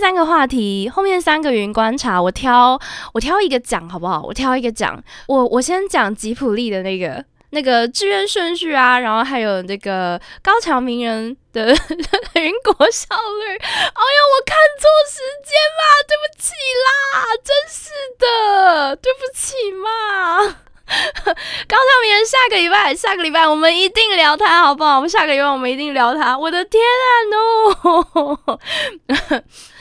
三个话题，后面三个云观察，我挑我挑一个讲好不好？我挑一个讲，我我先讲吉普力的那个 那个志愿顺序啊，然后还有那个高桥名人的 云国效率。哎呀，我看错时间啦，对不起啦，真是的，对不起嘛。高桥名人下个礼拜，下个礼拜我们一定聊他，好不好？我们下个礼拜我们一定聊他。我的天啊，no！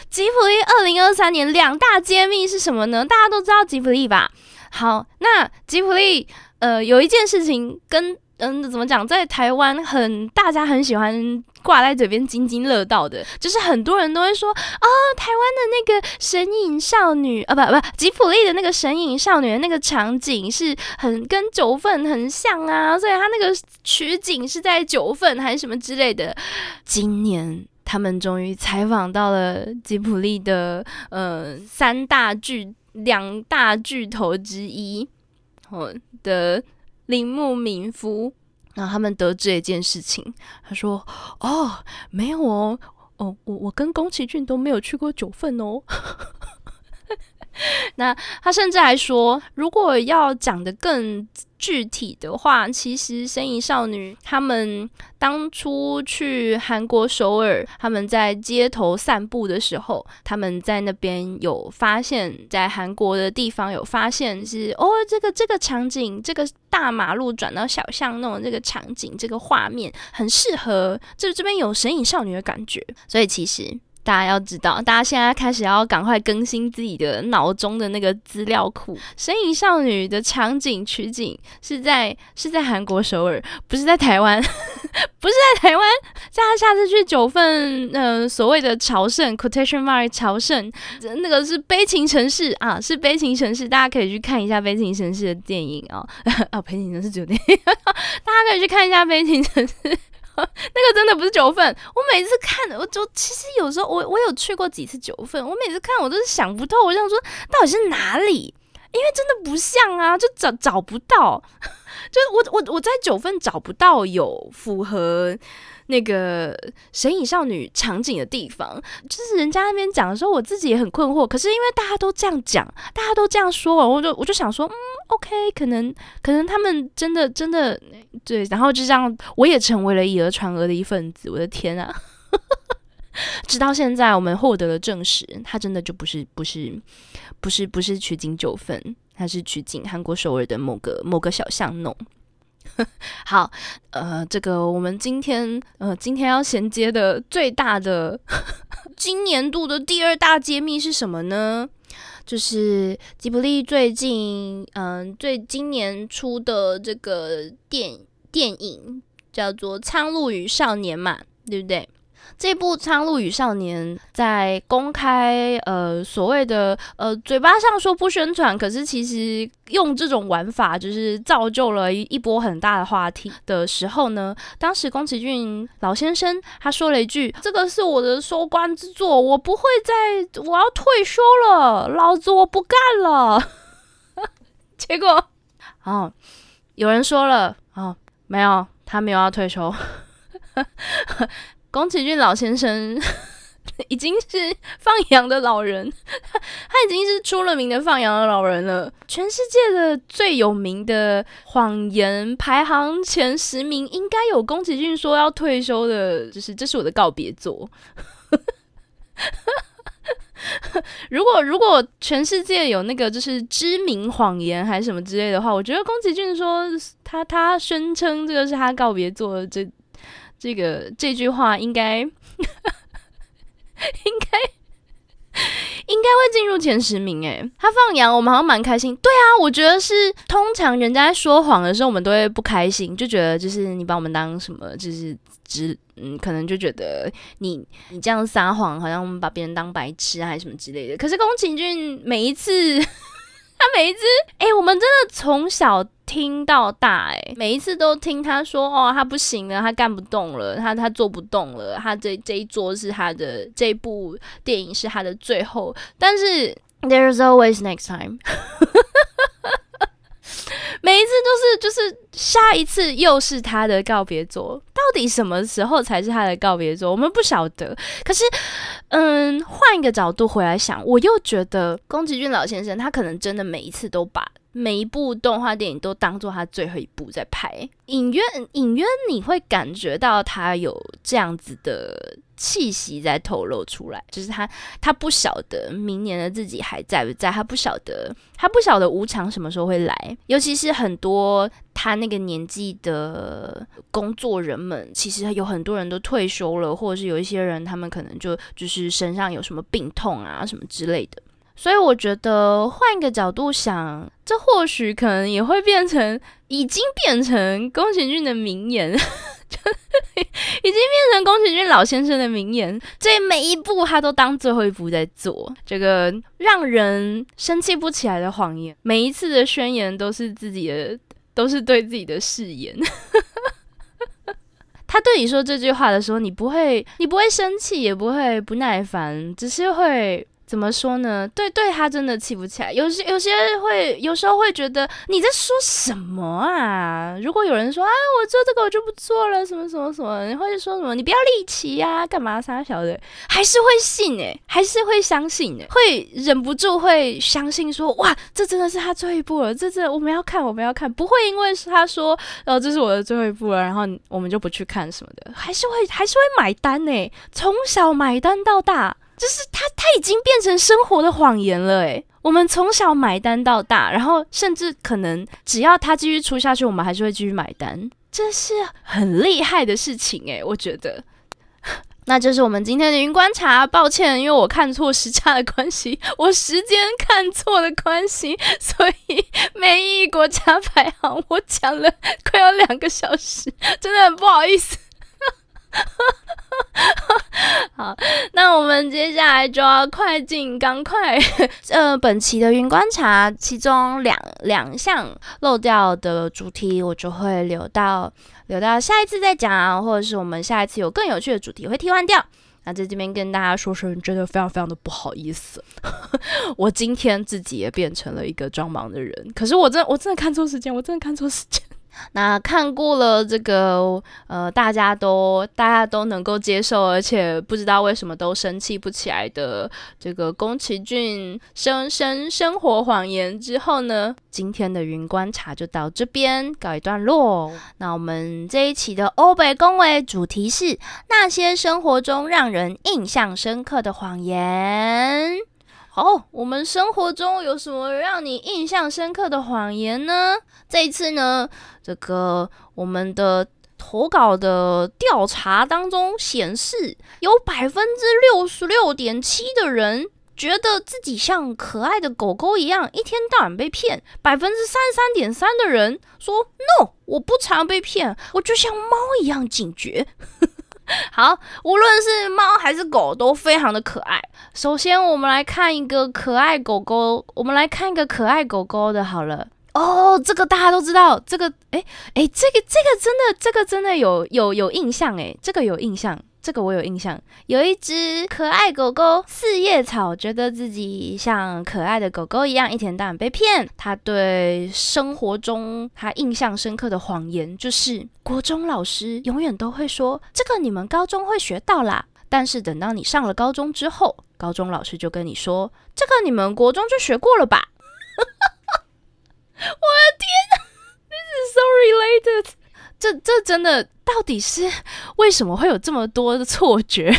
吉普力二零二三年两大揭秘是什么呢？大家都知道吉普力吧？好，那吉普力呃有一件事情跟嗯怎么讲，在台湾很大家很喜欢。挂在嘴边津津乐道的，就是很多人都会说啊，台湾的那个神隐少女啊，不不，吉普力的那个神隐少女的那个场景是很跟九份很像啊，所以他那个取景是在九份还是什么之类的。今年他们终于采访到了吉普力的呃三大巨两大巨头之一，哦的铃木敏夫。然后他们得知一件事情，他说：“哦，没有哦，哦，我我跟宫崎骏都没有去过九份哦。” 那他甚至还说，如果要讲的更……具体的话，其实《神隐少女》他们当初去韩国首尔，他们在街头散步的时候，他们在那边有发现，在韩国的地方有发现是哦，这个这个场景，这个大马路转到小巷弄这个场景，这个画面很适合，这这边有《神隐少女》的感觉，所以其实。大家要知道，大家现在开始要赶快更新自己的脑中的那个资料库。《神隐少女》的场景取景是在是在韩国首尔，不是在台湾，不是在台湾。大家下次去九份，呃，所谓的朝圣 （quotation mark） 朝圣，那个是悲情城市啊，是悲情城市，大家可以去看一下悲情城市的电影啊。啊，悲情城市酒店，大家可以去看一下悲情城市。那个真的不是九份，我每次看，我就其实有时候我我有去过几次九份，我每次看我都是想不透，我想说到底是哪里，因为真的不像啊，就找找不到，就我我我在九份找不到有符合。那个神隐少女场景的地方，就是人家那边讲的时候，我自己也很困惑。可是因为大家都这样讲，大家都这样说，我就我就想说，嗯，OK，可能可能他们真的真的对，然后就这样，我也成为了以讹传讹的一份子。我的天啊！直到现在，我们获得了证实，他真的就不是不是不是不是取景九份，他是取景韩国首尔的某个某个小巷弄。好，呃，这个我们今天呃今天要衔接的最大的 今年度的第二大揭秘是什么呢？就是吉卜力最近嗯最今年出的这个电电影叫做《苍鹭与少年》嘛，对不对？这部《苍鹭与少年》在公开呃所谓的呃嘴巴上说不宣传，可是其实用这种玩法就是造就了一一波很大的话题的时候呢，当时宫崎骏老先生他说了一句：“这个是我的收官之作，我不会再，我要退休了，老子我不干了。”结果哦，有人说了哦，没有，他没有要退休。宫崎骏老先生 已经是放羊的老人，他已经是出了名的放羊的老人了。全世界的最有名的谎言排行前十名，应该有宫崎骏说要退休的，就是这是我的告别作。如果如果全世界有那个就是知名谎言还是什么之类的话，我觉得宫崎骏说他他宣称这个是他告别作这。这个这句话应该，应该应该会进入前十名诶。他放羊，我们好像蛮开心。对啊，我觉得是通常人家在说谎的时候，我们都会不开心，就觉得就是你把我们当什么，就是只嗯，可能就觉得你你这样撒谎，好像我们把别人当白痴还是什么之类的。可是宫崎骏每一次。他每一只，哎，我们真的从小听到大，哎，每一次都听他说，哦，他不行了，他干不动了，他他做不动了，他这这一桌是他的，这部电影是他的最后，但是 there's always next time。每一次都是就是下一次又是他的告别作，到底什么时候才是他的告别作？我们不晓得。可是，嗯，换一个角度回来想，我又觉得宫崎骏老先生他可能真的每一次都把。每一部动画电影都当做他最后一部在拍，隐约隐约你会感觉到他有这样子的气息在透露出来，就是他他不晓得明年的自己还在不在，他不晓得他不晓得无常什么时候会来，尤其是很多他那个年纪的工作人们，其实有很多人都退休了，或者是有一些人他们可能就就是身上有什么病痛啊什么之类的。所以我觉得换一个角度想，这或许可能也会变成，已经变成宫崎骏的名言，已经变成宫崎骏老先生的名言。这每一步他都当最后一步在做，这个让人生气不起来的谎言，每一次的宣言都是自己的，都是对自己的誓言。他对你说这句话的时候，你不会，你不会生气，也不会不耐烦，只是会。怎么说呢？对，对他真的气不起来。有些有些会，有时候会觉得你在说什么啊？如果有人说啊，我做这个我就不做了，什么什么什么，你会说什么？你不要立旗呀，干嘛傻小的？还是会信诶，还是会相信诶，会忍不住会相信说，哇，这真的是他最后一步了，这这我们要看，我们要看，不会因为是他说，哦，这是我的最后一步了，然后我们就不去看什么的，还是会还是会买单呢，从小买单到大。就是他，他已经变成生活的谎言了，诶，我们从小买单到大，然后甚至可能只要他继续出下去，我们还是会继续买单，这是很厉害的事情，诶，我觉得。那就是我们今天的云观察，抱歉，因为我看错时差的关系，我时间看错的关系，所以每一国家排行我讲了快要两个小时，真的很不好意思。好，那我们接下来就要快进赶快。呃，本期的云观察，其中两两项漏掉的主题，我就会留到留到下一次再讲，或者是我们下一次有更有趣的主题会替换掉。那在这边跟大家说声，真的非常非常的不好意思，我今天自己也变成了一个装忙的人。可是我真我真的看错时间，我真的看错时间。那看过了这个，呃，大家都大家都能够接受，而且不知道为什么都生气不起来的这个宫崎骏生生生活谎言之后呢，今天的云观察就到这边告一段落。那我们这一期的欧北恭维主题是那些生活中让人印象深刻的谎言。哦，我们生活中有什么让你印象深刻的谎言呢？这一次呢，这个我们的投稿的调查当中显示，有百分之六十六点七的人觉得自己像可爱的狗狗一样，一天到晚被骗。百分之三十三点三的人说，no，我不常被骗，我就像猫一样警觉。好，无论是猫还是狗，都非常的可爱。首先，我们来看一个可爱狗狗，我们来看一个可爱狗狗的，好了。哦，这个大家都知道，这个，哎哎，这个这个真的，这个真的有有有印象，哎，这个有印象。这个我有印象，有一只可爱狗狗四叶草，觉得自己像可爱的狗狗一样，一天到晚被骗。他对生活中他印象深刻的谎言，就是国中老师永远都会说：“这个你们高中会学到啦。”但是等到你上了高中之后，高中老师就跟你说：“这个你们国中就学过了吧？” 我的天，This is so related。这这真的到底是为什么会有这么多的错觉？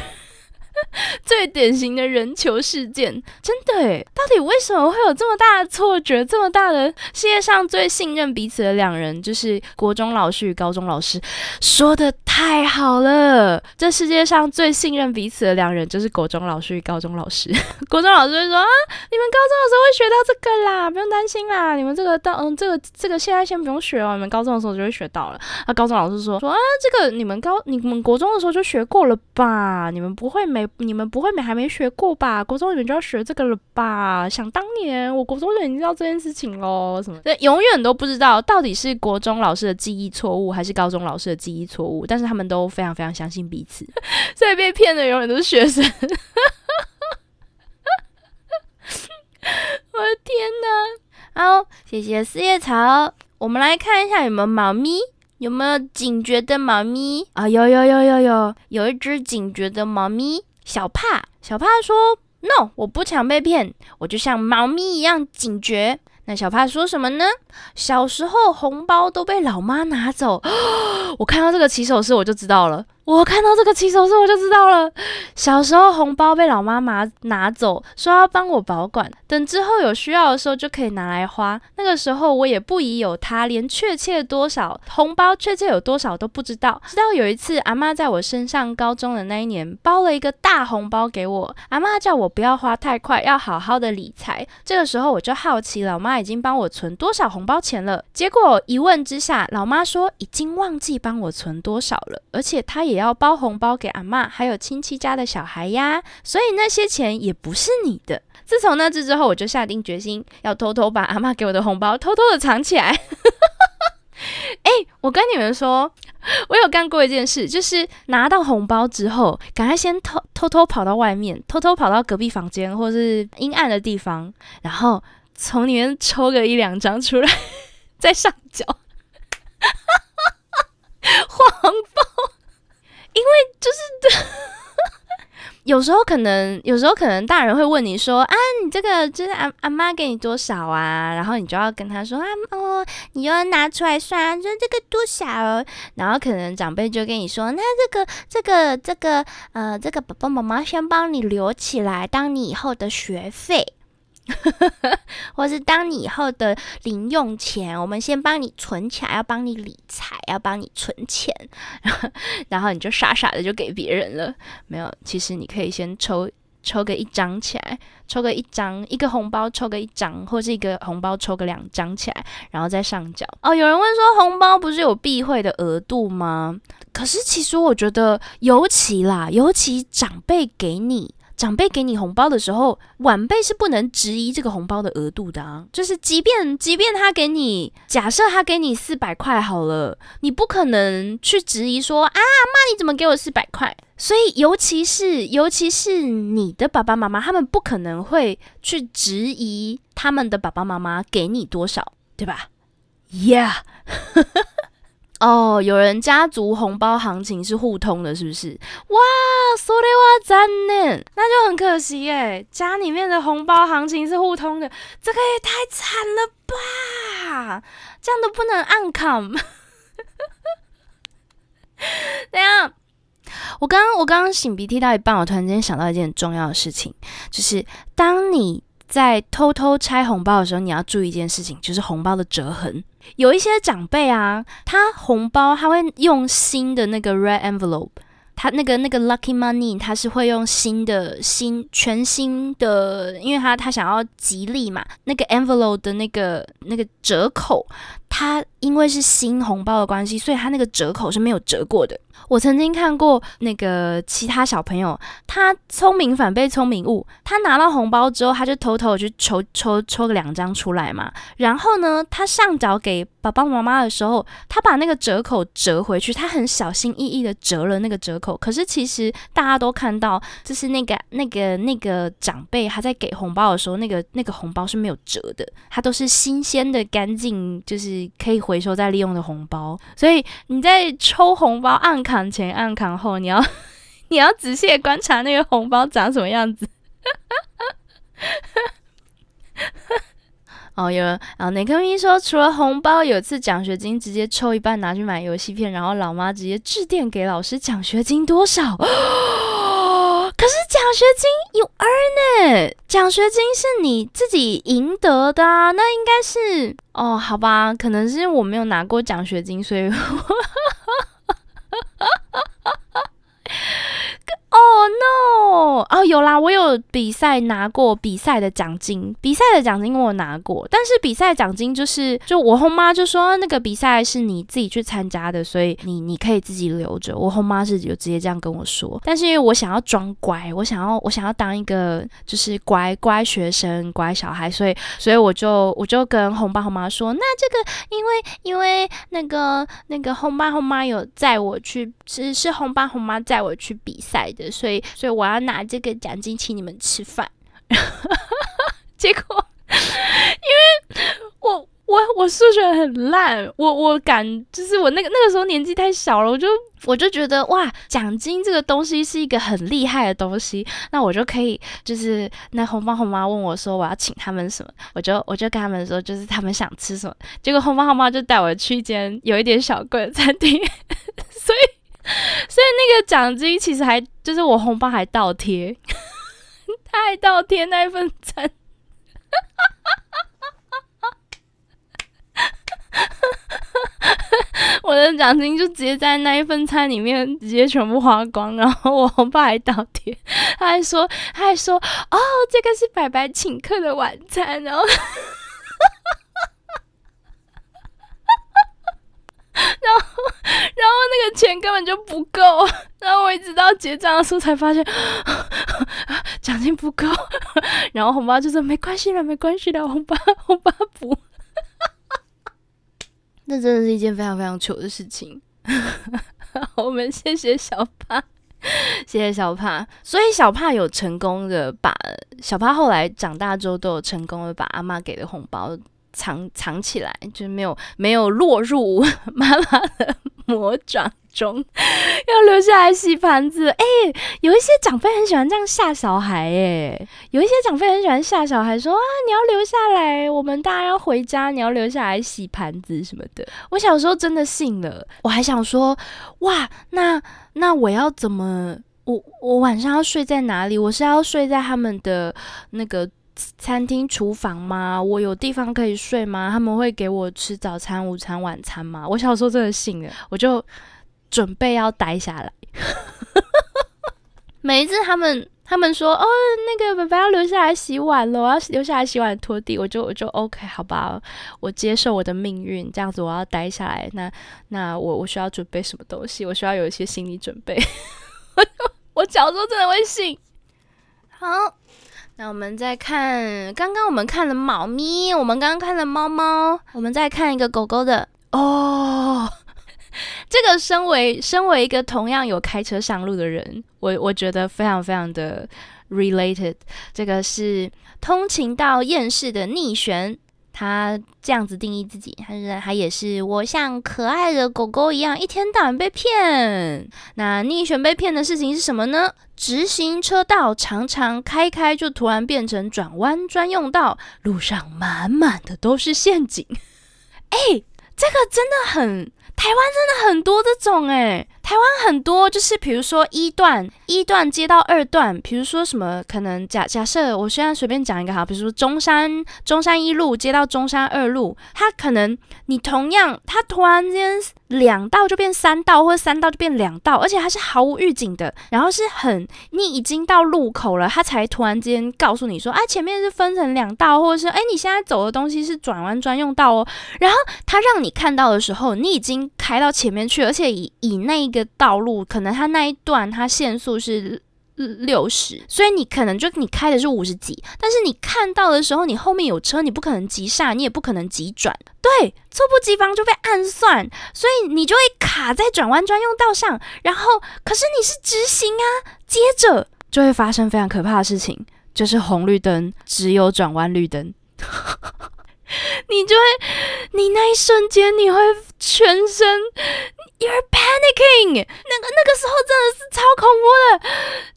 最典型的人球事件，真的诶，到底为什么会有这么大的错觉？这么大的世界上最信任彼此的两人，就是国中老师与高中老师，说的太好了。这世界上最信任彼此的两人，就是国中老师与高中老师。国中老师会说啊，你们高中的时候会学到这个啦，不用担心啦。你们这个到嗯，这个这个现在先不用学哦，你们高中的时候就会学到了。那高中老师说说啊，这个你们高你们国中的时候就学过了吧？你们不会没。你们不会没还没学过吧？国中你们就要学这个了吧？想当年我国中就已经知道这件事情喽，什么？对，永远都不知道到底是国中老师的记忆错误，还是高中老师的记忆错误。但是他们都非常非常相信彼此，所以被骗的永远都是学生。我的天哪！好，谢谢四叶草。我们来看一下有没有猫咪，有没有警觉的猫咪啊？有有有有有，有一只警觉的猫咪，小帕。小帕说：“No，我不想被骗，我就像猫咪一样警觉。”那小帕说什么呢？小时候红包都被老妈拿走，我看到这个起手式我就知道了。我看到这个起手式我就知道了。小时候红包被老妈妈拿走，说要帮我保管，等之后有需要的时候就可以拿来花。那个时候我也不疑有他，连确切多少红包确切有多少都不知道。直到有一次，阿妈在我升上高中的那一年，包了一个大红包给我。阿妈叫我不要花太快，要好好的理财。这个时候我就好奇，老妈已经帮我存多少红包钱了？结果一问之下，老妈说已经忘记帮我存多少了，而且她也。要包红包给阿妈，还有亲戚家的小孩呀，所以那些钱也不是你的。自从那次之后，我就下定决心要偷偷把阿妈给我的红包偷偷的藏起来。哎，我跟你们说，我有干过一件事，就是拿到红包之后，赶快先偷偷偷跑到外面，偷偷跑到隔壁房间或是阴暗的地方，然后从里面抽个一两张出来，再上缴，黄包。因为就是 有时候可能，有时候可能大人会问你说啊，你这个就是阿阿妈给你多少啊？然后你就要跟他说啊哦，你要拿出来算，说这个多少？然后可能长辈就跟你说，那这个这个这个呃，这个爸爸妈妈先帮你留起来，当你以后的学费。或是当你以后的零用钱，我们先帮你存起来，要帮你理财，要帮你存钱，然后你就傻傻的就给别人了。没有，其实你可以先抽抽个一张起来，抽个一张，一个红包抽个一张，或是一个红包抽个两张起来，然后再上缴。哦，有人问说，红包不是有避讳的额度吗？可是其实我觉得，尤其啦，尤其长辈给你。长辈给你红包的时候，晚辈是不能质疑这个红包的额度的啊。就是即便即便他给你，假设他给你四百块好了，你不可能去质疑说啊，妈你怎么给我四百块？所以尤其是尤其是你的爸爸妈妈，他们不可能会去质疑他们的爸爸妈妈给你多少，对吧？Yeah。哦，有人家族红包行情是互通的，是不是？哇，说的哇赞呢，那就很可惜哎，家里面的红包行情是互通的，这个也太惨了吧！这样都不能按卡。等下，我刚刚我刚刚擤鼻涕到一半，我突然间想到一件很重要的事情，就是当你。在偷偷拆红包的时候，你要注意一件事情，就是红包的折痕。有一些长辈啊，他红包他会用新的那个 red envelope，他那个那个 lucky money，他是会用新的新全新的，因为他他想要吉利嘛，那个 envelope 的那个那个折扣，他因为是新红包的关系，所以他那个折扣是没有折过的。我曾经看过那个其他小朋友，他聪明反被聪明误。他拿到红包之后，他就偷偷去抽抽抽个两张出来嘛。然后呢，他上缴给爸爸妈妈的时候，他把那个折口折回去，他很小心翼翼的折了那个折口。可是其实大家都看到，就是那个那个那个长辈他在给红包的时候，那个那个红包是没有折的，它都是新鲜的、干净，就是可以回收再利用的红包。所以你在抽红包按。扛前按扛后，你要你要仔细观察那个红包长什么样子。哦，有啊，哪颗咪说除了红包，有次奖学金直接抽一半拿去买游戏片，然后老妈直接致电给老师，奖学金多少？可是奖学金有 earn 呢，奖学金是你自己赢得的啊，那应该是哦，好吧，可能是我没有拿过奖学金，所以。哈 Oh no！哦，有啦，我有比赛拿过比赛的奖金，比赛的奖金我拿过，但是比赛奖金就是，就我后妈就说那个比赛是你自己去参加的，所以你你可以自己留着。我后妈是有直接这样跟我说，但是因为我想要装乖，我想要我想要当一个就是乖乖学生、乖小孩，所以所以我就我就跟红爸红妈说，那这个因为因为那个那个红爸红妈有载我去，是是红爸红妈载我去比赛。所以，所以我要拿这个奖金请你们吃饭。结果，因为我我我数学很烂。我我敢，就是我那个那个时候年纪太小了，我就我就觉得哇，奖金这个东西是一个很厉害的东西，那我就可以就是那红包红妈问我说我要请他们什么，我就我就跟他们说就是他们想吃什么，结果红包红妈就带我去一间有一点小贵的餐厅，所以 所以那个奖金其实还就是我红包还倒贴，他还倒贴那一份餐。我的奖金就直接在那一份餐里面直接全部花光，然后我红包还倒贴，他还说他还说哦，这个是白白请客的晚餐，然后，然后然后那个钱根本就不够，然后我一直到结账的时候才发现 奖金不够，然后红包就说没关系了，没关系了，红包 红包补。那真的是一件非常非常糗的事情。我们谢谢小帕，谢谢小帕。所以小帕有成功的把小帕后来长大之后都有成功的把阿妈给的红包藏藏起来，就是没有没有落入妈妈的魔掌。中 要留下来洗盘子，哎，有一些长辈很喜欢这样吓小孩，哎，有一些长辈很喜欢吓小孩，说啊，你要留下来，我们大家要回家，你要留下来洗盘子什么的。我小时候真的信了，我还想说，哇，那那我要怎么，我我晚上要睡在哪里？我是要睡在他们的那个餐厅厨房吗？我有地方可以睡吗？他们会给我吃早餐、午餐、晚餐吗？我小时候真的信了，我就。准备要待下来，每一次他们他们说哦，那个爸爸要留下来洗碗了，我要留下来洗碗拖地，我就我就 OK 好吧，我接受我的命运，这样子我要待下来。那那我我需要准备什么东西？我需要有一些心理准备。我小时候真的会信。好，那我们再看，刚刚我们看了猫咪，我们刚刚看了猫猫，我们再看一个狗狗的哦。这个身为身为一个同样有开车上路的人，我我觉得非常非常的 related。这个是通勤到厌世的逆旋，他这样子定义自己，他是他也是我像可爱的狗狗一样，一天到晚被骗。那逆旋被骗的事情是什么呢？直行车道常常开开就突然变成转弯专用道，路上满满的都是陷阱。哎，这个真的很。台湾真的很多这种诶，台湾很多就是比如说一段一段接到二段，比如说什么可能假假设我现在随便讲一个哈，比如说中山中山一路接到中山二路，它可能你同样它突然间。两道就变三道，或者三道就变两道，而且它是毫无预警的，然后是很你已经到路口了，它才突然间告诉你说，哎，前面是分成两道，或者是哎，你现在走的东西是转弯专用道哦。然后它让你看到的时候，你已经开到前面去，而且以以那一个道路，可能它那一段它限速是。六十，所以你可能就你开的是五十几，但是你看到的时候，你后面有车，你不可能急刹，你也不可能急转，对，猝不及防就被暗算，所以你就会卡在转弯专用道上，然后可是你是直行啊，接着就会发生非常可怕的事情，就是红绿灯只有转弯绿灯。你就会，你那一瞬间你会全身，you're panicking，那个那个时候真的是超恐怖的，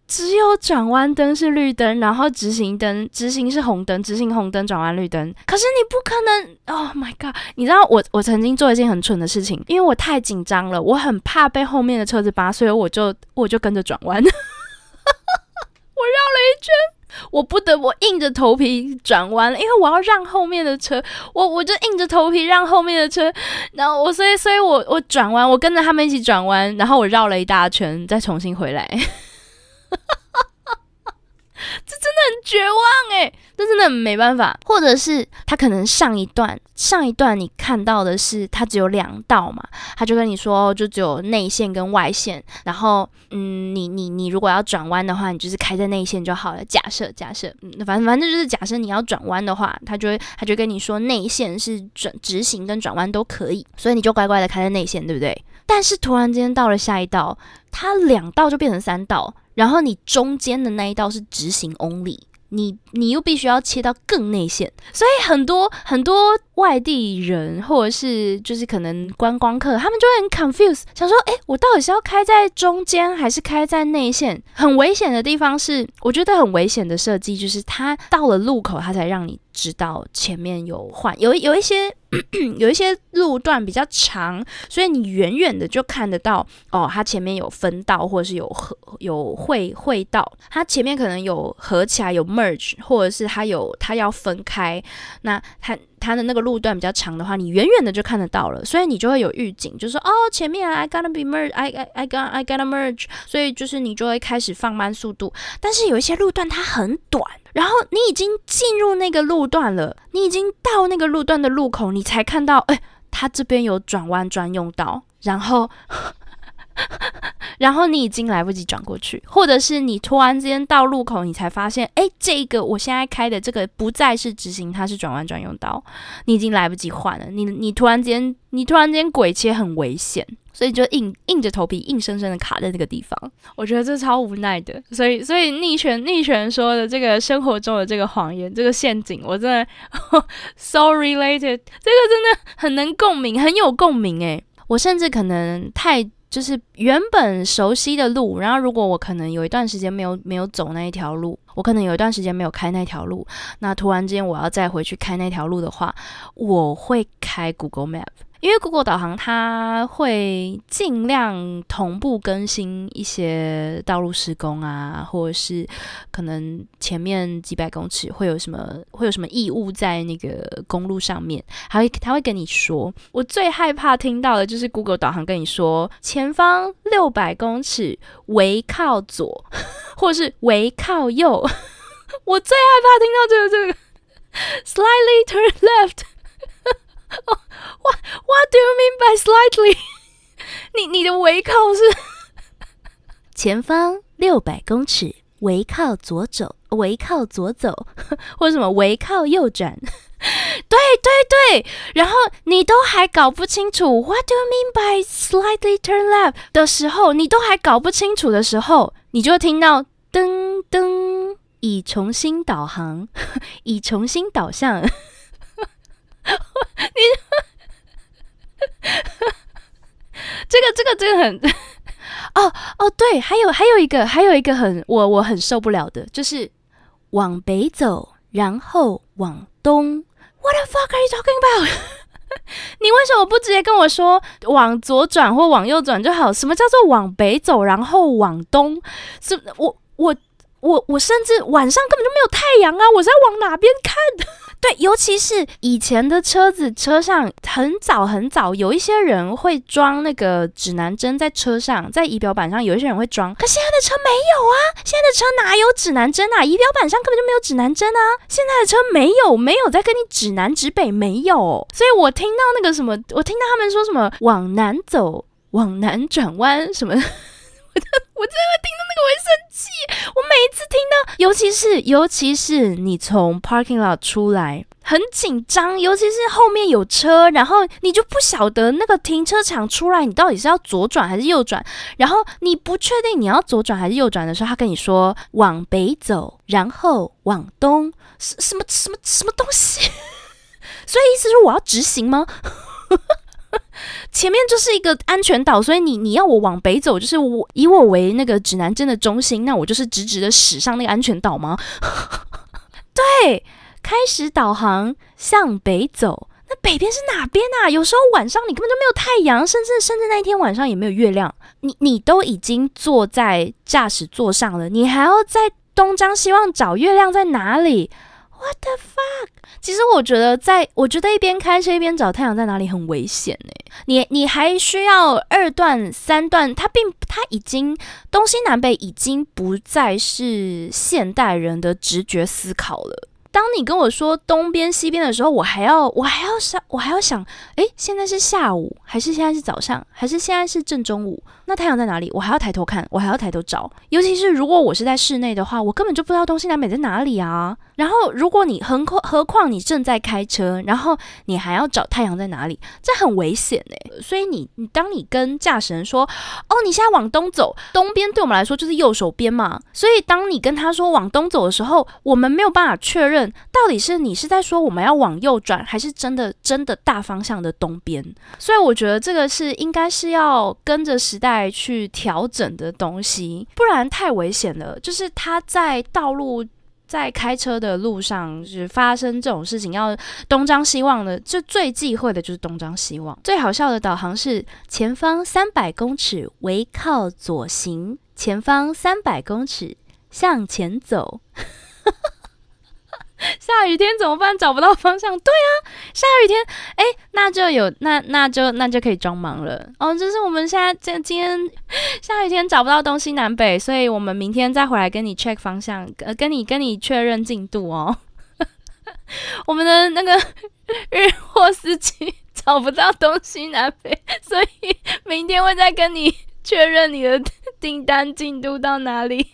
只有转弯灯是绿灯，然后直行灯直行是红灯，直行红灯转弯绿灯，可是你不可能，Oh my god！你知道我我曾经做一件很蠢的事情，因为我太紧张了，我很怕被后面的车子扒，所以我就我就跟着转弯，我绕了一圈。我不得不硬着头皮转弯，因为我要让后面的车，我我就硬着头皮让后面的车，然后我所以所以我我转弯，我跟着他们一起转弯，然后我绕了一大圈，再重新回来。这真的很绝望哎，这真的没办法。或者是他可能上一段上一段你看到的是他只有两道嘛，他就跟你说就只有内线跟外线，然后嗯，你你你如果要转弯的话，你就是开在内线就好了。假设假设，嗯，反正反正就是假设你要转弯的话，他就会他就跟你说内线是转直行跟转弯都可以，所以你就乖乖的开在内线，对不对？但是突然间到了下一道，它两道就变成三道。然后你中间的那一道是直行 only，你你又必须要切到更内线，所以很多很多外地人或者是就是可能观光客，他们就会很 confuse，想说，哎，我到底是要开在中间还是开在内线？很危险的地方是，我觉得很危险的设计就是它到了路口，它才让你知道前面有换，有有一些 有一些路段比较长，所以你远远的就看得到，哦，它前面有分道或者是有合有会会道，它前面可能有合起来有 merge，或者是它有它要分开，那它。它的那个路段比较长的话，你远远的就看得到了，所以你就会有预警，就是说哦，前面 I gotta be merge，I I I gotta I gotta merge，所以就是你就会开始放慢速度。但是有一些路段它很短，然后你已经进入那个路段了，你已经到那个路段的路口，你才看到，哎，它这边有转弯专用道，然后。然后你已经来不及转过去，或者是你突然之间到路口，你才发现，哎，这个我现在开的这个不再是直行，它是转弯专用道，你已经来不及换了。你你突然间，你突然间鬼切很危险，所以就硬硬着头皮，硬生生的卡在那个地方。我觉得这超无奈的。所以所以逆权逆权说的这个生活中的这个谎言，这个陷阱，我真的 so related，这个真的很能共鸣，很有共鸣诶，我甚至可能太。就是原本熟悉的路，然后如果我可能有一段时间没有没有走那一条路，我可能有一段时间没有开那条路，那突然间我要再回去开那条路的话，我会开 Google Map。因为 Google 导航它会尽量同步更新一些道路施工啊，或者是可能前面几百公尺会有什么会有什么异物在那个公路上面，还会它会跟你说。我最害怕听到的就是 Google 导航跟你说前方六百公尺围靠左，或者是围靠右。我最害怕听到这个这 个 slightly turn left。Do you mean by slightly？你你的围靠是 前方六百公尺，围靠左走，围靠左走，或者什么围靠右转？对对对，然后你都还搞不清楚 What do you mean by slightly turn left 的时候，你都还搞不清楚的时候，你就听到噔噔，已重新导航，已重新导向。你 这个这个这个很哦哦对，还有还有一个还有一个很我我很受不了的，就是往北走，然后往东。What the fuck are you talking about？你为什么不直接跟我说往左转或往右转就好？什么叫做往北走，然后往东？是我我我我甚至晚上根本就没有太阳啊！我在往哪边看？对，尤其是以前的车子车上，很早很早，有一些人会装那个指南针在车上，在仪表板上，有一些人会装。可现在的车没有啊，现在的车哪有指南针啊？仪表板上根本就没有指南针啊！现在的车没有，没有在跟你指南指北，没有。所以我听到那个什么，我听到他们说什么往南走，往南转弯什么。我真我真的听到那个我会生气。我每一次听到，尤其是尤其是你从 parking lot 出来，很紧张，尤其是后面有车，然后你就不晓得那个停车场出来，你到底是要左转还是右转，然后你不确定你要左转还是右转的时候，他跟你说往北走，然后往东，什什么什么什么东西？所以意思是我要直行吗？前面就是一个安全岛，所以你你要我往北走，就是我以我为那个指南针的中心，那我就是直直的驶上那个安全岛吗？对，开始导航向北走，那北边是哪边啊？有时候晚上你根本就没有太阳，甚至甚至那一天晚上也没有月亮，你你都已经坐在驾驶座上了，你还要在东张西望找月亮在哪里？What the fuck？其实我觉得，在我觉得一边开车一边找太阳在哪里很危险呢。你你还需要二段三段，它并它已经东西南北已经不再是现代人的直觉思考了。当你跟我说东边、西边的时候，我还要我还要想我还要想，诶，现在是下午还是现在是早上还是现在是正中午？那太阳在哪里？我还要抬头看，我还要抬头找。尤其是如果我是在室内的话，我根本就不知道东西南北在哪里啊。然后如果你横况何况你正在开车，然后你还要找太阳在哪里，这很危险诶。所以你你当你跟驾驶人说，哦，你现在往东走，东边对我们来说就是右手边嘛。所以当你跟他说往东走的时候，我们没有办法确认到底是你是在说我们要往右转，还是真的真的大方向的东边。所以我觉得这个是应该是要跟着时代。去调整的东西，不然太危险了。就是他在道路在开车的路上，是发生这种事情，要东张西望的，就最忌讳的就是东张西望。最好笑的导航是前方三百公尺为靠左行，前方三百公尺向前走。下雨天怎么办？找不到方向。对啊，下雨天，哎，那就有那那就那就可以装忙了哦。就是我们现在这今天下雨天找不到东西南北，所以我们明天再回来跟你 check 方向，呃，跟你跟你确认进度哦。我们的那个日货司机找不到东西南北，所以明天会再跟你确认你的订单进度到哪里。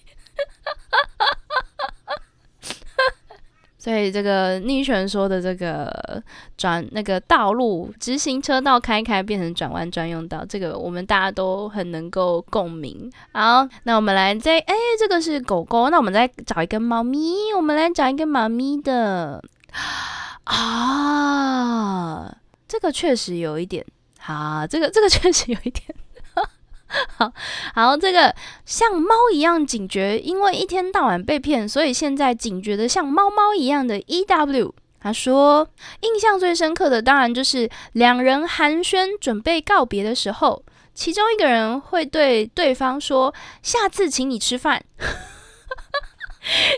所以这个逆权说的这个转那个道路直行车道开开变成转弯专用道，这个我们大家都很能够共鸣。好，那我们来再哎，这个是狗狗，那我们再找一个猫咪，我们来找一个猫咪的啊，这个确实有一点，好，这个这个确实有一点。好 好，这个像猫一样警觉，因为一天到晚被骗，所以现在警觉的像猫猫一样的 E W。他说，印象最深刻的当然就是两人寒暄准备告别的时候，其中一个人会对对方说：“下次请你吃饭。”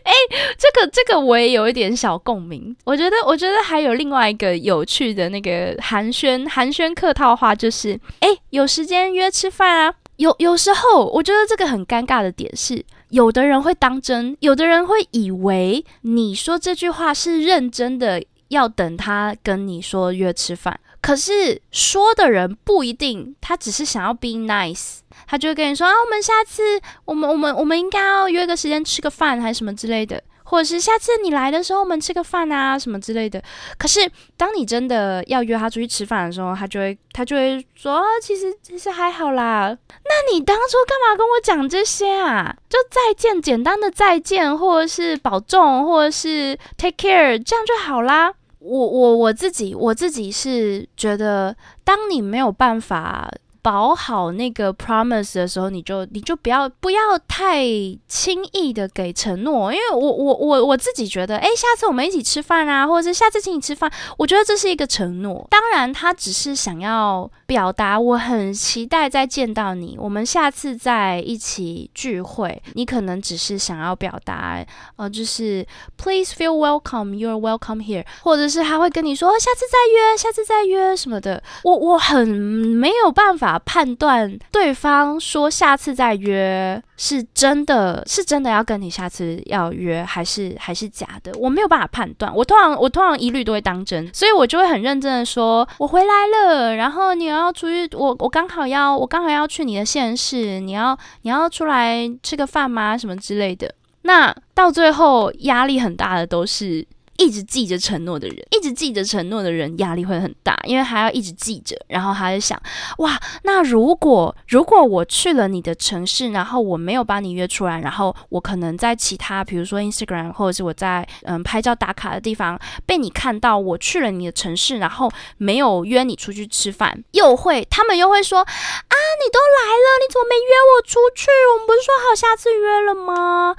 哎，这个这个我也有一点小共鸣。我觉得，我觉得还有另外一个有趣的那个寒暄寒暄客套话，就是哎，有时间约吃饭啊。有有时候，我觉得这个很尴尬的点是，有的人会当真，有的人会以为你说这句话是认真的，要等他跟你说约吃饭。可是说的人不一定，他只是想要 be nice，他就会跟你说啊，我们下次，我们我们我们应该要约个时间吃个饭，还是什么之类的。或者是下次你来的时候，我们吃个饭啊，什么之类的。可是当你真的要约他出去吃饭的时候，他就会他就会说，其实其实还好啦。那你当初干嘛跟我讲这些啊？就再见，简单的再见，或者是保重，或者是 take care，这样就好啦。我我我自己我自己是觉得，当你没有办法。保好那个 promise 的时候，你就你就不要不要太轻易的给承诺，因为我我我我自己觉得，哎，下次我们一起吃饭啊，或者是下次请你吃饭，我觉得这是一个承诺。当然，他只是想要表达我很期待再见到你，我们下次再一起聚会。你可能只是想要表达，呃，就是 please feel welcome, you're welcome here，或者是他会跟你说下次再约，下次再约什么的。我我很没有办法。判断对方说下次再约是真的是真的要跟你下次要约还是还是假的，我没有办法判断。我通常我通常一律都会当真，所以我就会很认真的说，我回来了，然后你要出去，我我刚好要我刚好要去你的县市，你要你要出来吃个饭吗？什么之类的。那到最后压力很大的都是。一直记着承诺的人，一直记着承诺的人，压力会很大，因为还要一直记着。然后他就想，哇，那如果如果我去了你的城市，然后我没有把你约出来，然后我可能在其他，比如说 Instagram 或者是我在嗯拍照打卡的地方被你看到，我去了你的城市，然后没有约你出去吃饭，又会他们又会说，啊，你都来了，你怎么没约我出去？我们不是说好下次约了吗？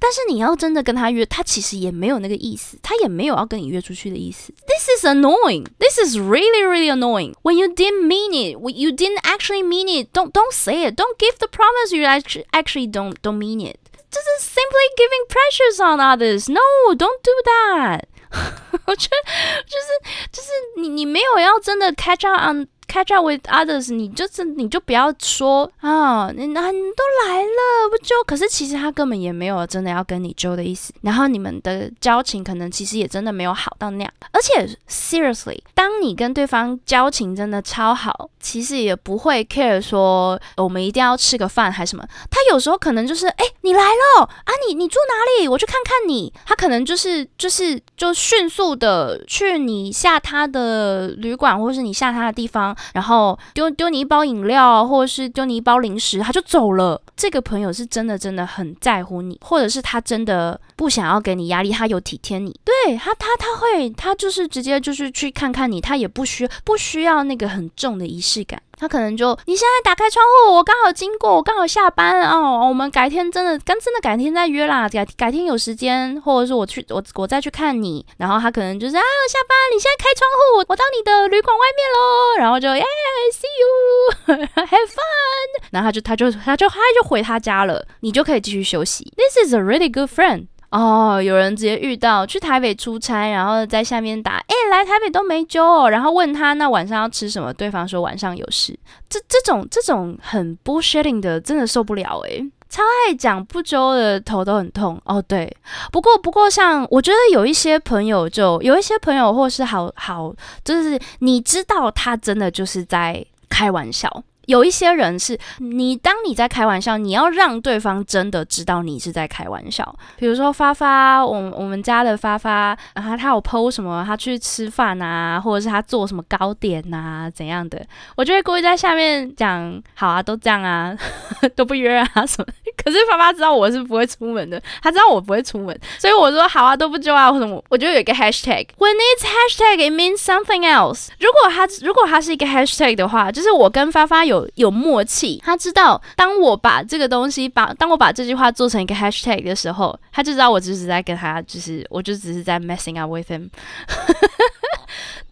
但是你要真的跟他约，他其实也没有那个意思，他也没有要跟你约出去的意思。This is annoying. This is really, really annoying. When you didn't mean it, when you didn't actually mean it, don't don't say it. Don't give the promise you actually actually don't don't mean it. This is simply giving pressures on others. No, don't do that. 我觉得就是就是你你没有要真的 catch up on catch up with others，你就是你就不要说啊，你你都来了不就？可是其实他根本也没有真的要跟你揪的意思，然后你们的交情可能其实也真的没有好到那样。而且 seriously，当你跟对方交情真的超好，其实也不会 care 说我们一定要吃个饭还是什么。他有时候可能就是哎，你来了啊，你你住哪里？我去看看你。他可能就是就是就迅速的去你下他的旅馆，或是你下他的地方。然后丢丢你一包饮料，或者是丢你一包零食，他就走了。这个朋友是真的真的很在乎你，或者是他真的不想要给你压力，他有体贴你。对他，他他会，他就是直接就是去看看你，他也不需不需要那个很重的仪式感。他可能就你现在打开窗户，我刚好经过，我刚好下班哦，我们改天真的跟真的改天再约啦，改改天有时间，或者是我去我我再去看你，然后他可能就是啊下班，你现在开窗户，我到你的旅馆外面喽，然后就耶 see you have fun，然后他就他就他就他就回他家了，你就可以继续休息。This is a really good friend. 哦，有人直接遇到去台北出差，然后在下面打，哎，来台北都没揪哦，然后问他那晚上要吃什么，对方说晚上有事，这这种这种很 bullshitting 的，真的受不了诶。超爱讲不揪的头都很痛哦。对，不过不过像我觉得有一些朋友，就有一些朋友或是好好，就是你知道他真的就是在开玩笑。有一些人是你，当你在开玩笑，你要让对方真的知道你是在开玩笑。比如说发发，我我们家的发发，然后他有 PO 什么，他去吃饭啊，或者是他做什么糕点呐，怎样的，我就会故意在下面讲，好啊，都这样啊，都不约啊什么。可是发发知道我是不会出门的，他知道我不会出门，所以我说好啊，都不揪啊，或什么，我就有一个 hashtag。When it's hashtag, it means something else。如果他如果他是一个 hashtag 的话，就是我跟发发有。有有默契，他知道当我把这个东西把当我把这句话做成一个 hashtag 的时候，他就知道我只是在跟他，就是我就只是在 messing up with him。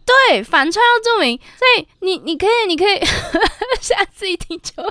对，反串要注明，所以你你可以你可以 下次一听就。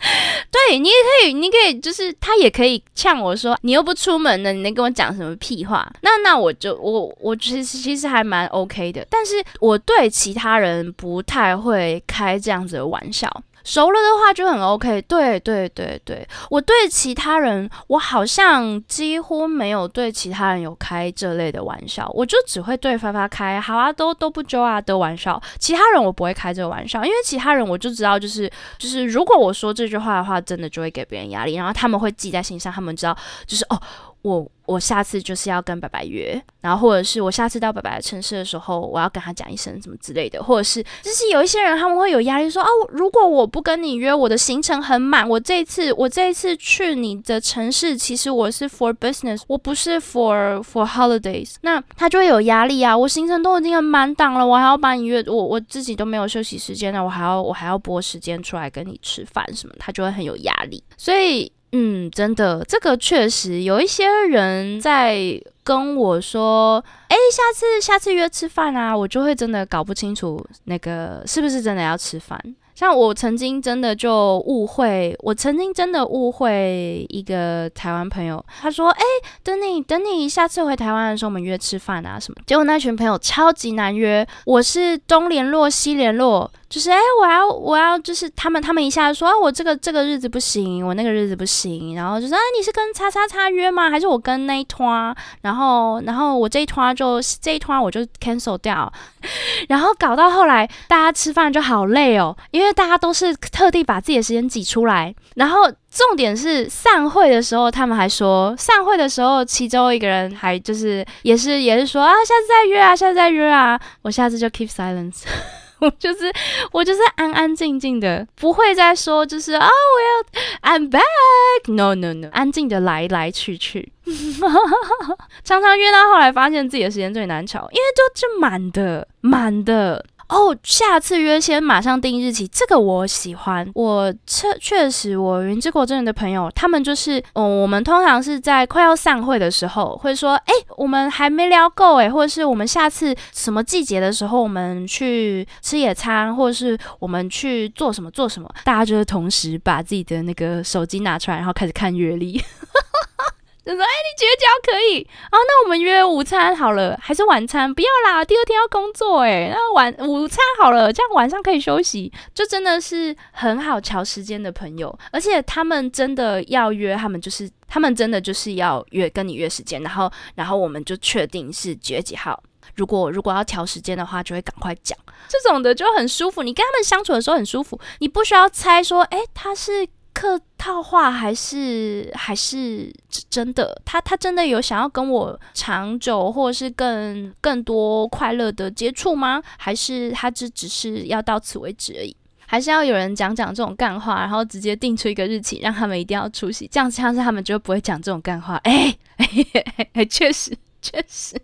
对你也可以，你可以就是他也可以呛我说你又不出门呢，你能跟我讲什么屁话？那那我就我我其实其实还蛮 OK 的，但是我对其他人不太会开这样子的玩笑。熟了的话就很 OK，对对对对，我对其他人，我好像几乎没有对其他人有开这类的玩笑，我就只会对发发开，好啊，都都不揪啊的玩笑，其他人我不会开这个玩笑，因为其他人我就知道，就是就是如果我说这句话的话，真的就会给别人压力，然后他们会记在心上，他们知道就是哦。我我下次就是要跟白白约，然后或者是我下次到白白的城市的时候，我要跟他讲一声什么之类的，或者是就是有一些人他们会有压力，说哦，如果我不跟你约，我的行程很满，我这一次我这一次去你的城市，其实我是 for business，我不是 for for holidays，那他就会有压力啊，我行程都已经很满档了，我还要把你约，我我自己都没有休息时间了，我还要我还要拨时间出来跟你吃饭什么，他就会很有压力，所以。嗯，真的，这个确实有一些人在跟我说，哎，下次下次约吃饭啊，我就会真的搞不清楚那个是不是真的要吃饭。像我曾经真的就误会，我曾经真的误会一个台湾朋友，他说：“哎，等你等你下次回台湾的时候，我们约吃饭啊什么。”结果那群朋友超级难约，我是东联络西联络，就是哎，我要我要就是他们他们一下说啊，我这个这个日子不行，我那个日子不行，然后就说啊，你是跟叉叉叉约吗？还是我跟那一团？然后然后我这一团就这一团我就 cancel 掉，然后搞到后来大家吃饭就好累哦，因为。大家都是特地把自己的时间挤出来，然后重点是散会的时候，他们还说散会的时候，其中一个人还就是也是也是说啊，下次再约啊，下次再约啊，我下次就 keep silence，我就是我就是安安静静的，不会再说就是啊，我要 I'm back，no no no，安静的来来去去，常常约到后来发现自己的时间最难抢，因为就就满的满的。哦，下次约先马上定日期，这个我喜欢。我确确实，我云之国这里的朋友，他们就是，嗯，我们通常是在快要散会的时候，会说，哎，我们还没聊够，哎，或者是我们下次什么季节的时候，我们去吃野餐，或者是我们去做什么做什么，大家就是同时把自己的那个手机拿出来，然后开始看月历。就说：“哎，你几月几号可以？啊，那我们约午餐好了，还是晚餐？不要啦，第二天要工作哎。那晚午餐好了，这样晚上可以休息。就真的是很好调时间的朋友，而且他们真的要约，他们就是他们真的就是要约跟你约时间，然后然后我们就确定是几月几号。如果如果要调时间的话，就会赶快讲。这种的就很舒服，你跟他们相处的时候很舒服，你不需要猜说，哎，他是。”客套话还是还是真的？他他真的有想要跟我长久或者是更更多快乐的接触吗？还是他只只是要到此为止而已？还是要有人讲讲这种干话，然后直接定出一个日期，让他们一定要出席，这样像是他们就不会讲这种干话。哎 哎，确实确实。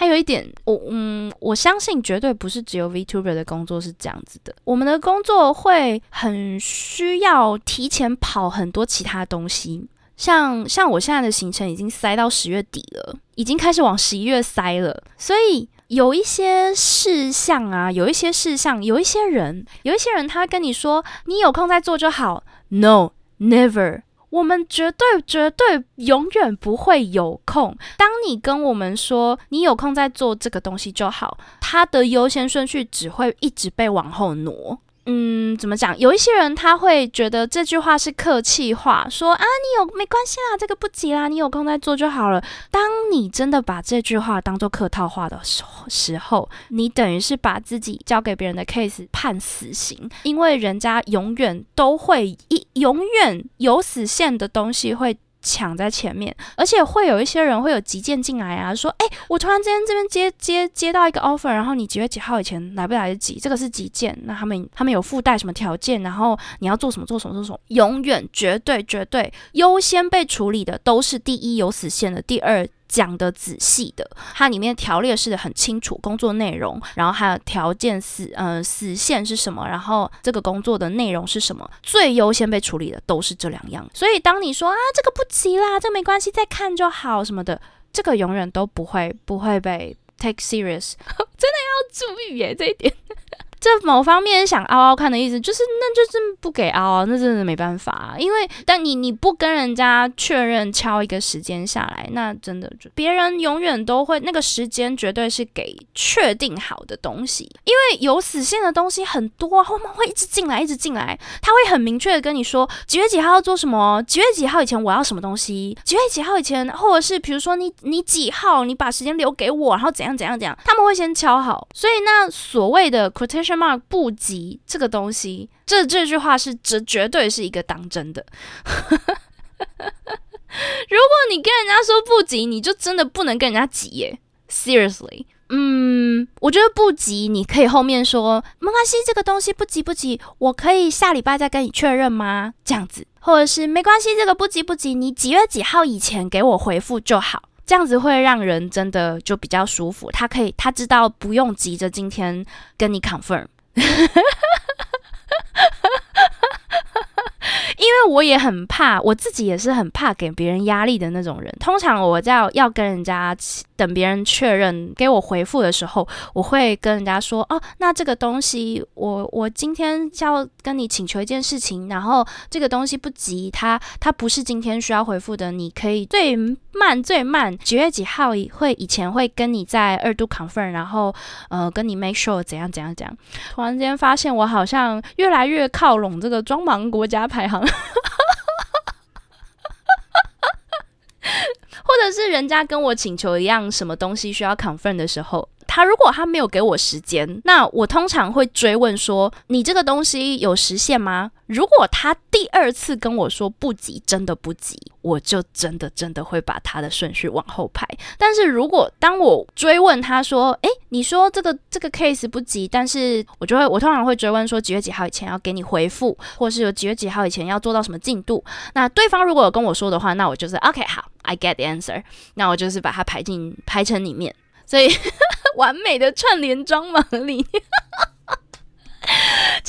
还有一点，我嗯，我相信绝对不是只有 Vtuber 的工作是这样子的。我们的工作会很需要提前跑很多其他东西，像像我现在的行程已经塞到十月底了，已经开始往十一月塞了。所以有一些事项啊，有一些事项，有一些人，有一些人他跟你说，你有空再做就好。No，never。我们绝对绝对永远不会有空。当你跟我们说你有空在做这个东西就好，它的优先顺序只会一直被往后挪。嗯，怎么讲？有一些人他会觉得这句话是客气话，说啊，你有没关系啦，这个不急啦，你有空再做就好了。当你真的把这句话当做客套话的时时候，你等于是把自己交给别人的 case 判死刑，因为人家永远都会一永远有死线的东西会。抢在前面，而且会有一些人会有急件进来啊，说：“哎，我突然之间这边接接接到一个 offer，然后你几月几号以前来不来得及？这个是急件，那他们他们有附带什么条件？然后你要做什么做什么做什么？永远绝对绝对优先被处理的都是第一有死线的，第二。”讲的仔细的，它里面条列式的很清楚，工作内容，然后还有条件死呃死线是什么，然后这个工作的内容是什么，最优先被处理的都是这两样。所以当你说啊这个不急啦，这没关系，再看就好什么的，这个永远都不会不会被 take serious，真的要注意耶这一点。这某方面想凹凹看的意思，就是那就是不给凹啊，那真的没办法。因为但你你不跟人家确认敲一个时间下来，那真的就别人永远都会那个时间绝对是给确定好的东西。因为有死线的东西很多，后面会一直进来，一直进来，他会很明确的跟你说几月几号要做什么，几月几号以前我要什么东西，几月几号以前，或者是比如说你你几号你把时间留给我，然后怎样怎样怎样，他们会先敲好。所以那所谓的 quotation。不急这个东西，这这句话是这绝对是一个当真的。如果你跟人家说不急，你就真的不能跟人家急耶。Seriously，嗯，我觉得不急，你可以后面说没关系，这个东西不急不急，我可以下礼拜再跟你确认吗？这样子，或者是没关系，这个不急不急，你几月几号以前给我回复就好。这样子会让人真的就比较舒服，他可以他知道不用急着今天跟你 confirm。因为我也很怕，我自己也是很怕给别人压力的那种人。通常我在要跟人家等别人确认给我回复的时候，我会跟人家说：“哦，那这个东西，我我今天要跟你请求一件事情，然后这个东西不急，它它不是今天需要回复的，你可以最慢最慢几月几号会以前会跟你在二度 confirm，然后呃跟你 make sure 怎样怎样怎样。突然间发现我好像越来越靠拢这个装忙国家排行。” 或者是人家跟我请求一样什么东西需要 confirm 的时候。他如果他没有给我时间，那我通常会追问说：“你这个东西有实现吗？”如果他第二次跟我说不急，真的不急，我就真的真的会把他的顺序往后排。但是如果当我追问他说：“诶，你说这个这个 case 不急，但是我就会我通常会追问说几月几号以前要给你回复，或是有几月几号以前要做到什么进度。那对方如果有跟我说的话，那我就是 OK 好，I get the answer。那我就是把它排进排成里面。所以，完美的串联装忙里，其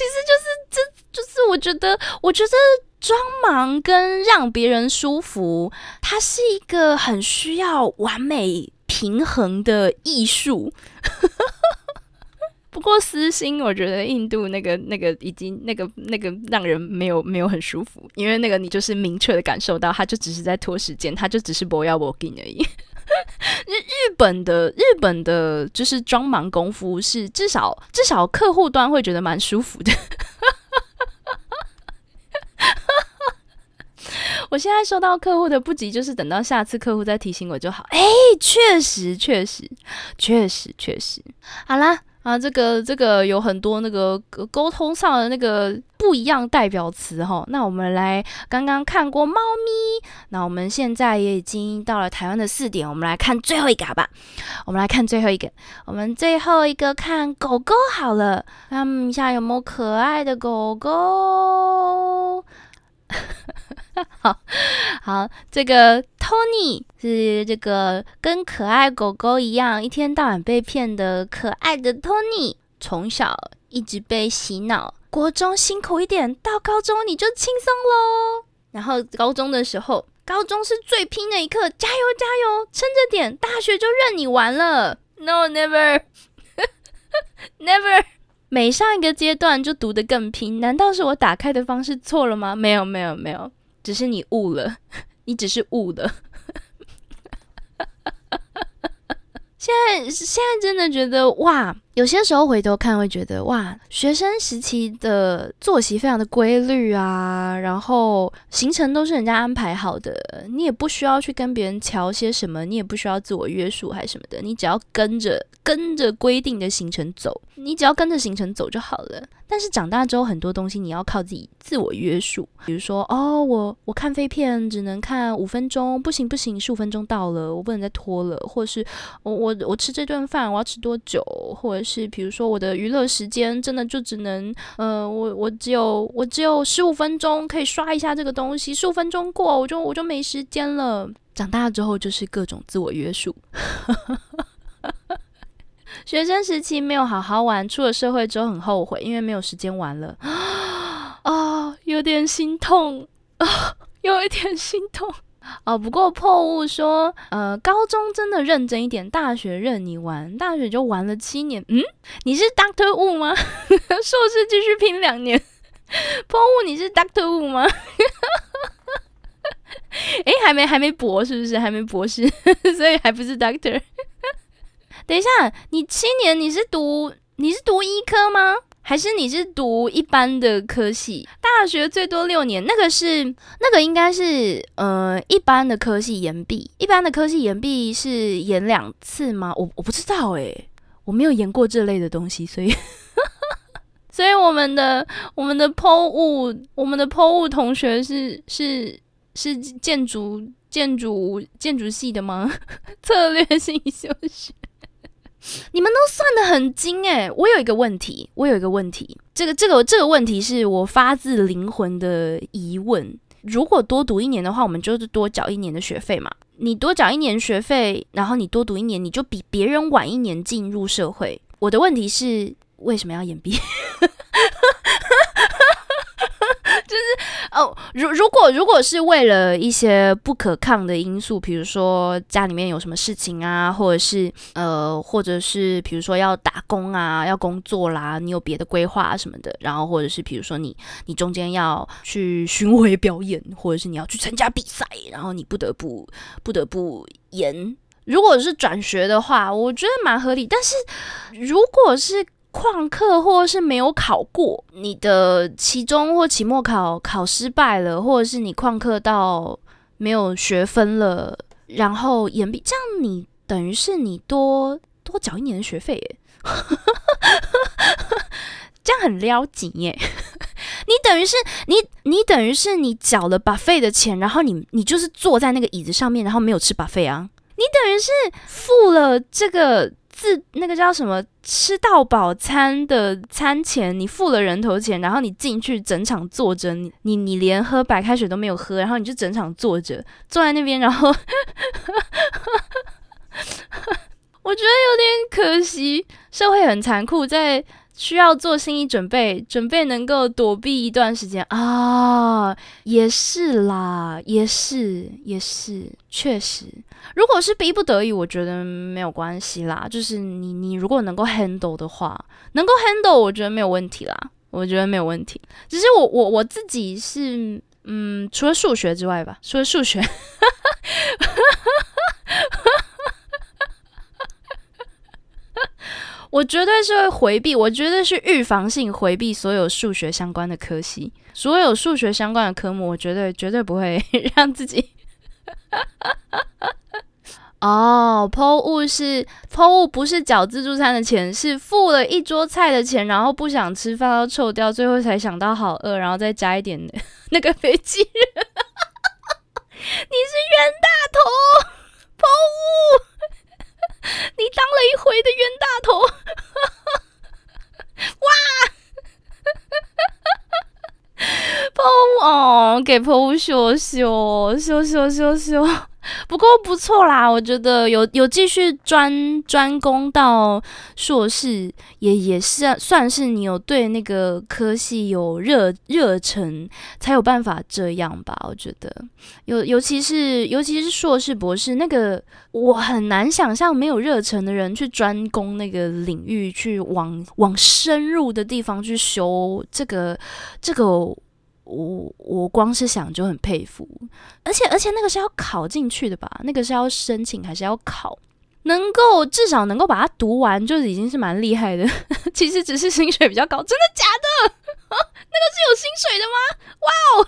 实就是这就是我觉得，我觉得装忙跟让别人舒服，它是一个很需要完美平衡的艺术。不过私心，我觉得印度那个那个已经那个那个让人没有没有很舒服，因为那个你就是明确的感受到，他就只是在拖时间，他就只是不要 working 而已。日日本的日本的就是装忙功夫是至少至少客户端会觉得蛮舒服的。我现在收到客户的不急，就是等到下次客户再提醒我就好。哎，确实确实确实确实，好啦。啊，这个这个有很多那个沟通上的那个不一样代表词哈。那我们来刚刚看过猫咪，那我们现在也已经到了台湾的四点，我们来看最后一个吧。我们来看最后一个，我们最后一个看狗狗好了，看一下有没有可爱的狗狗。好好，这个 Tony 是这个跟可爱狗狗一样，一天到晚被骗的可爱的 Tony，从小一直被洗脑，国中辛苦一点，到高中你就轻松喽。然后高中的时候，高中是最拼的一刻，加油加油，撑着点，大学就任你玩了。No，never，never。每上一个阶段就读得更拼，难道是我打开的方式错了吗？没有没有没有，只是你悟了，你只是悟了。现在现在真的觉得哇，有些时候回头看会觉得哇，学生时期的作息非常的规律啊，然后行程都是人家安排好的，你也不需要去跟别人瞧些什么，你也不需要自我约束还是什么的，你只要跟着跟着规定的行程走，你只要跟着行程走就好了。但是长大之后，很多东西你要靠自己自我约束。比如说，哦，我我看飞片只能看五分钟，不行不行，十五分钟到了，我不能再拖了。或者是我我我吃这顿饭我要吃多久？或者是比如说我的娱乐时间真的就只能，呃，我我只有我只有十五分钟可以刷一下这个东西，十五分钟过我就我就没时间了。长大之后就是各种自我约束。学生时期没有好好玩，出了社会之后很后悔，因为没有时间玩了。啊，有点心痛啊，有一点心痛哦。不过破物说，呃，高中真的认真一点，大学任你玩，大学就玩了七年。嗯，你是 Doctor Wu 吗？硕士继续拼两年。破物，你是 Doctor Wu 吗？哎，还没还没博是不是？还没博士，所以还不是 Doctor。等一下，你七年你是读你是读医科吗？还是你是读一般的科系？大学最多六年，那个是那个应该是呃一般的科系延毕，一般的科系延毕是延两次吗？我我不知道诶，我没有延过这类的东西，所以 所以我们的我们的剖物我们的剖物同学是是是建筑建筑建筑系的吗？策略性休息。你们都算的很精诶，我有一个问题，我有一个问题，这个这个这个问题是我发自灵魂的疑问。如果多读一年的话，我们就是多缴一年的学费嘛？你多缴一年学费，然后你多读一年，你就比别人晚一年进入社会。我的问题是，为什么要延毕？就是哦，如如果如果是为了一些不可抗的因素，比如说家里面有什么事情啊，或者是呃，或者是比如说要打工啊，要工作啦，你有别的规划什么的，然后或者是比如说你你中间要去巡回表演，或者是你要去参加比赛，然后你不得不不得不延。如果是转学的话，我觉得蛮合理。但是如果是旷课或者是没有考过，你的期中或期末考考失败了，或者是你旷课到没有学分了，然后延毕，这样你等于是你多多缴一年的学费耶，这样很撩紧耶，你等于是你你等于是你缴了把费的钱，然后你你就是坐在那个椅子上面，然后没有吃把费啊，你等于是付了这个。自那个叫什么吃到饱餐的餐钱，你付了人头钱，然后你进去整场坐着，你你你连喝白开水都没有喝，然后你就整场坐着坐在那边，然后 我觉得有点可惜，社会很残酷，在需要做心理准备，准备能够躲避一段时间啊，也是啦，也是，也是，确实，如果是逼不得已，我觉得没有关系啦。就是你，你如果能够 handle 的话，能够 handle，我觉得没有问题啦，我觉得没有问题。只是我，我我自己是，嗯，除了数学之外吧，除了数学。哈哈哈哈哈我绝对是会回避，我绝对是预防性回避所有数学相关的科系，所有数学相关的科目，我绝对绝对不会 让自己。哦，抛物是抛物，不是缴自助餐的钱，是付了一桌菜的钱，然后不想吃饭要臭掉，最后才想到好饿，然后再加一点 那个飞机人。你是冤大头，抛物。你当了一回的冤大头，哇！抛哦，给抛羞羞羞羞羞羞。不过不错啦，我觉得有有继续专专攻到硕士，也也是算是你有对那个科系有热热忱，才有办法这样吧。我觉得，尤尤其是尤其是硕士博士那个，我很难想象没有热忱的人去专攻那个领域，去往往深入的地方去修这个这个。我我光是想就很佩服，而且而且那个是要考进去的吧？那个是要申请还是要考？能够至少能够把它读完，就已经是蛮厉害的。其实只是薪水比较高，真的假的？那个是有薪水的吗？哇哦，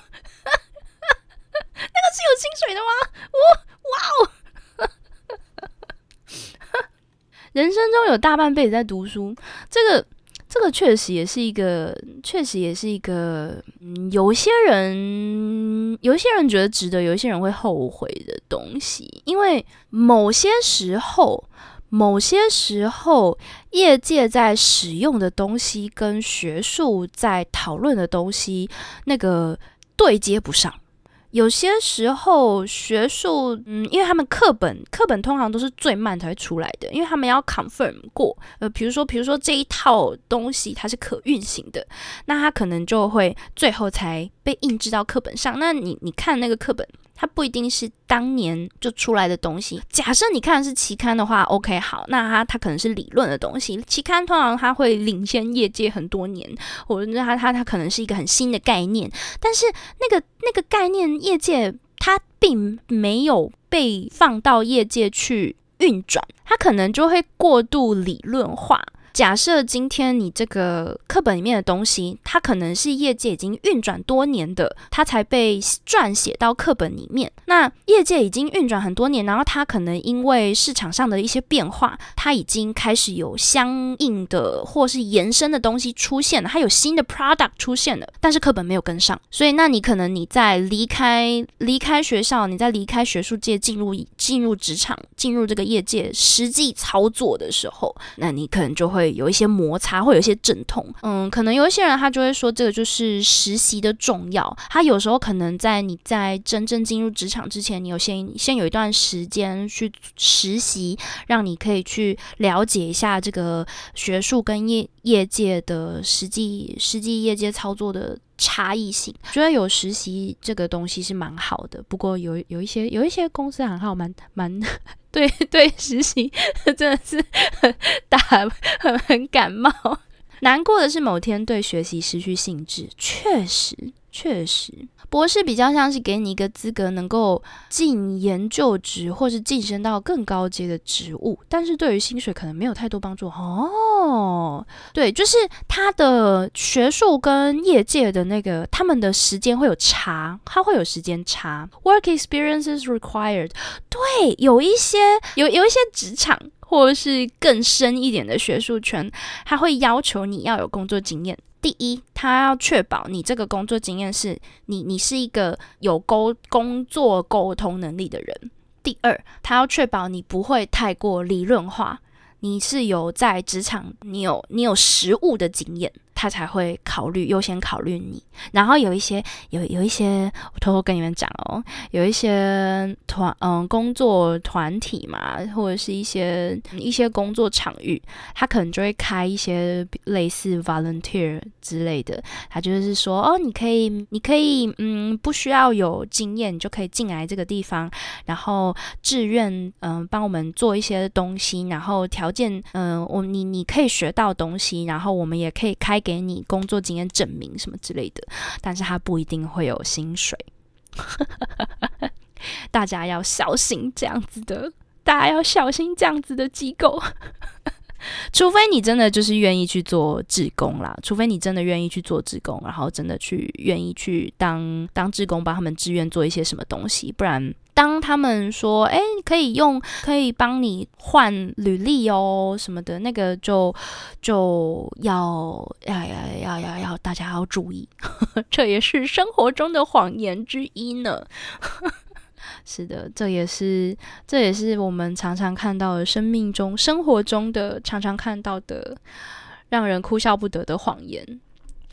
那个是有薪水的吗？哇哇哦，人生中有大半辈子在读书，这个。这个确实也是一个，确实也是一个，有些人，有些人觉得值得，有些人会后悔的东西。因为某些时候，某些时候，业界在使用的东西跟学术在讨论的东西，那个对接不上。有些时候，学术，嗯，因为他们课本课本通常都是最慢才会出来的，因为他们要 confirm 过，呃，比如说，比如说这一套东西它是可运行的，那它可能就会最后才被印制到课本上。那你你看那个课本。它不一定是当年就出来的东西。假设你看的是期刊的话，OK，好，那它它可能是理论的东西。期刊通常它会领先业界很多年，或者它它它可能是一个很新的概念。但是那个那个概念，业界它并没有被放到业界去运转，它可能就会过度理论化。假设今天你这个课本里面的东西，它可能是业界已经运转多年的，它才被撰写到课本里面。那业界已经运转很多年，然后它可能因为市场上的一些变化，它已经开始有相应的或是延伸的东西出现了，它有新的 product 出现了，但是课本没有跟上。所以，那你可能你在离开离开学校，你在离开学术界，进入进入职场，进入这个业界实际操作的时候，那你可能就会。会有一些摩擦，会有一些阵痛，嗯，可能有一些人他就会说，这个就是实习的重要。他有时候可能在你在真正进入职场之前，你有先先有一段时间去实习，让你可以去了解一下这个学术跟业业界的实际实际业界操作的差异性。觉得有实习这个东西是蛮好的，不过有有一些有一些公司很好，蛮蛮。对 对，实习真的是很打很很感冒。难过的是，某天对学习失去兴致，确实确实。博士比较像是给你一个资格，能够进研究职或是晋升到更高阶的职务，但是对于薪水可能没有太多帮助哦。对，就是他的学术跟业界的那个他们的时间会有差，他会有时间差。Work experiences required。对，有一些有有一些职场或是更深一点的学术圈，他会要求你要有工作经验。第一，他要确保你这个工作经验是你，你是一个有沟工作沟通能力的人。第二，他要确保你不会太过理论化，你是有在职场，你有你有实务的经验。他才会考虑优先考虑你。然后有一些有有一些，我偷偷跟你们讲哦，有一些团嗯工作团体嘛，或者是一些一些工作场域，他可能就会开一些类似 volunteer 之类的，他就是说哦，你可以你可以嗯不需要有经验，你就可以进来这个地方，然后志愿嗯帮我们做一些东西，然后条件嗯我你你可以学到东西，然后我们也可以开给给你工作经验证明什么之类的。但是他不一定会有薪水，大家要小心这样子的，大家要小心这样子的机构，除非你真的就是愿意去做志工啦，除非你真的愿意去做志工，然后真的去愿意去当当志工，帮他们志愿做一些什么东西，不然。当他们说，哎，可以用，可以帮你换履历哦，什么的，那个就就要要要要要要大家要注意，这也是生活中的谎言之一呢。是的，这也是这也是我们常常看到的生命中、生活中的常常看到的，让人哭笑不得的谎言。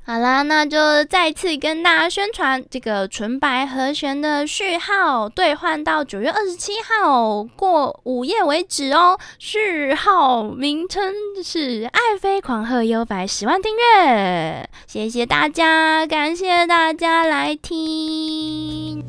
好啦，那就再次跟大家宣传，这个纯白和弦的序号兑换到九月二十七号过午夜为止哦。序号名称是“爱妃狂鹤优白十万订阅”，谢谢大家，感谢大家来听。